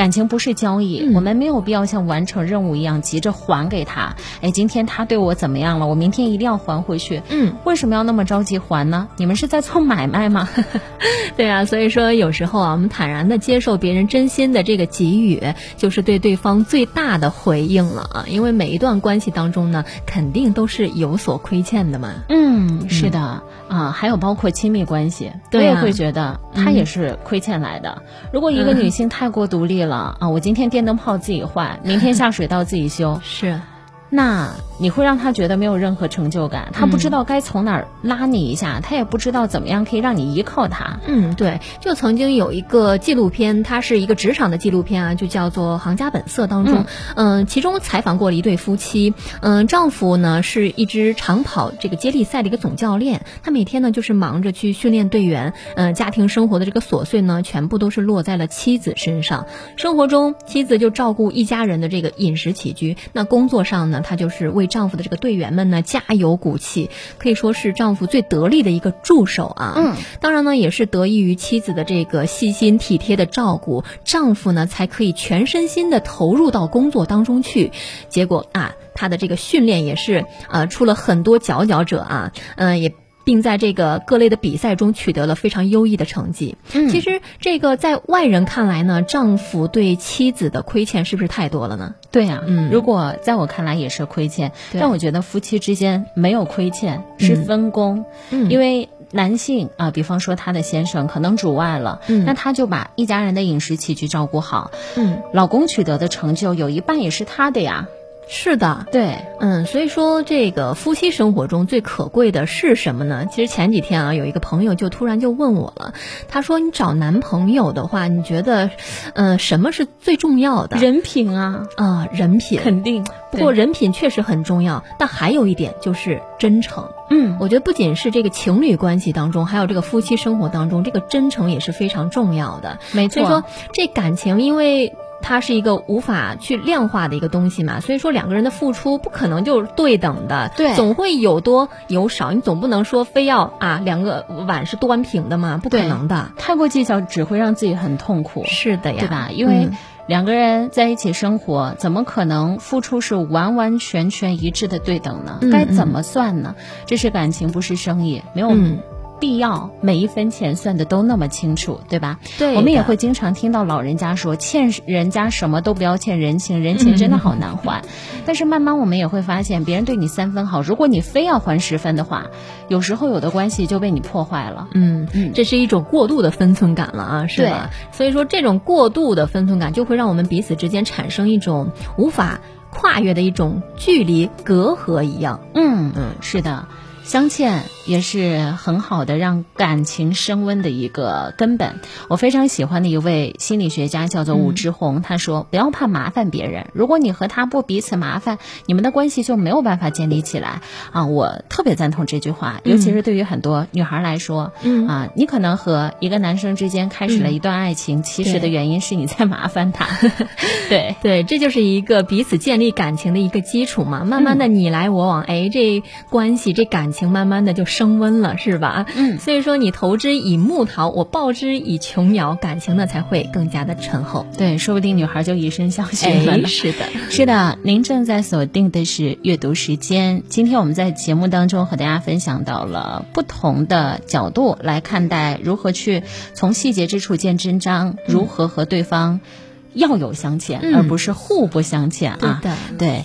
感情不是交易，我们没有必要像完成任务一样急着还给他。哎，今天他对我怎么样了？我明天一定要还回去。嗯，为什么要那么着急还呢？你们是在做买卖吗？对啊，所以说有时候啊，我们坦然的接受别人真心的这个给予，就是对对方最大的回应了啊。因为每一段关系当中呢，肯定都是有所亏欠的嘛。嗯，是的啊，还有包括亲密关系，我对啊也会觉得他也是亏欠来的。如果一个女性太过独立了啊，我今天电灯泡自己换，明天下水道自己修，是。那你会让他觉得没有任何成就感，他不知道该从哪儿拉你一下，他也不知道怎么样可以让你依靠他。嗯，对，就曾经有一个纪录片，它是一个职场的纪录片啊，就叫做《行家本色》当中，嗯、其中采访过了一对夫妻，嗯、丈夫呢是一支长跑这个接力赛的一个总教练，他每天呢就是忙着去训练队员，嗯、家庭生活的这个琐碎呢，全部都是落在了妻子身上。生活中，妻子就照顾一家人的这个饮食起居，那工作上呢，她就是为丈夫的这个队员们呢加油鼓气，可以说是丈夫最得力的一个助手啊。嗯，当然呢，也是得益于妻子的这个细心体贴的照顾，丈夫呢才可以全身心的投入到工作当中去。结果啊，他的这个训练也是呃出了很多佼佼者啊，嗯、也。并在这个各类的比赛中取得了非常优异的成绩。嗯其实这个在外人看来呢，丈夫对妻子的亏欠是不是太多了呢？对呀、嗯如果在我看来也是亏欠，但我觉得夫妻之间没有亏欠，是分工，嗯因为。男性啊，比方说他的先生可能主外了，嗯那他就把一家人的饮食起居照顾好，嗯，老公取得的成就有一半也是他的呀。是的，对，嗯，所以说这个夫妻生活中最可贵的是什么呢？其实前几天啊，有一个朋友就突然就问我了，他说：“你找男朋友的话，你觉得，呃，什么是最重要的？人品啊，啊、人品。肯定。不过人品确实很重要，但还有一点就是真诚。嗯，我觉得不仅是这个情侣关系当中，还有这个夫妻生活当中，这个真诚也是非常重要的。没错。所以说，这感情因为。它是一个无法去量化的一个东西嘛，所以说两个人的付出不可能就是对等的，对总会有多有少，你总不能说非要啊两个碗是端平的嘛，不可能的。太过计较只会让自己很痛苦，是的呀，对吧？因为嗯两个人在一起生活，怎么可能付出是完完全全一致的对等呢？嗯该怎么算呢？这是感情，不是生意，没有嗯必要每一分钱算的都那么清楚，对吧？对我们也会经常听到老人家说，欠人家什么都不要欠人情，人情真的好难还。但是慢慢我们也会发现，别人对你三分好，如果你非要还十分的话，有时候有的关系就被你破坏了。嗯嗯这是一种过度的分寸感了啊，是吧？所以说，这种过度的分寸感就会让我们彼此之间产生一种无法跨越的一种距离隔阂一样。嗯嗯，是的。相欠也是很好的让感情升温的一个根本。我非常喜欢的一位心理学家叫做武志红，他说：“不要怕麻烦别人，如果你和他不彼此麻烦，你们的关系就没有办法建立起来。”啊，我特别赞同这句话，尤其是对于很多女孩来说，嗯啊，你可能和一个男生之间开始了一段爱情，其实的原因是你在麻烦他。对。对，这就是一个彼此建立感情的一个基础嘛。慢慢的你来我往，哎，这关系这感情慢慢的就升温了，是吧？嗯所以说你投之以木桃，我报之以琼瑶，感情呢才会更加的醇厚。对，说不定女孩就以身相许了哎，是的，是的，您正在锁定的是阅读时间。今天我们在节目当中和大家分享到了不同的角度来看待如何去从细节之处见真章，如何和对方要有相欠，嗯而不是互不相欠啊。对对。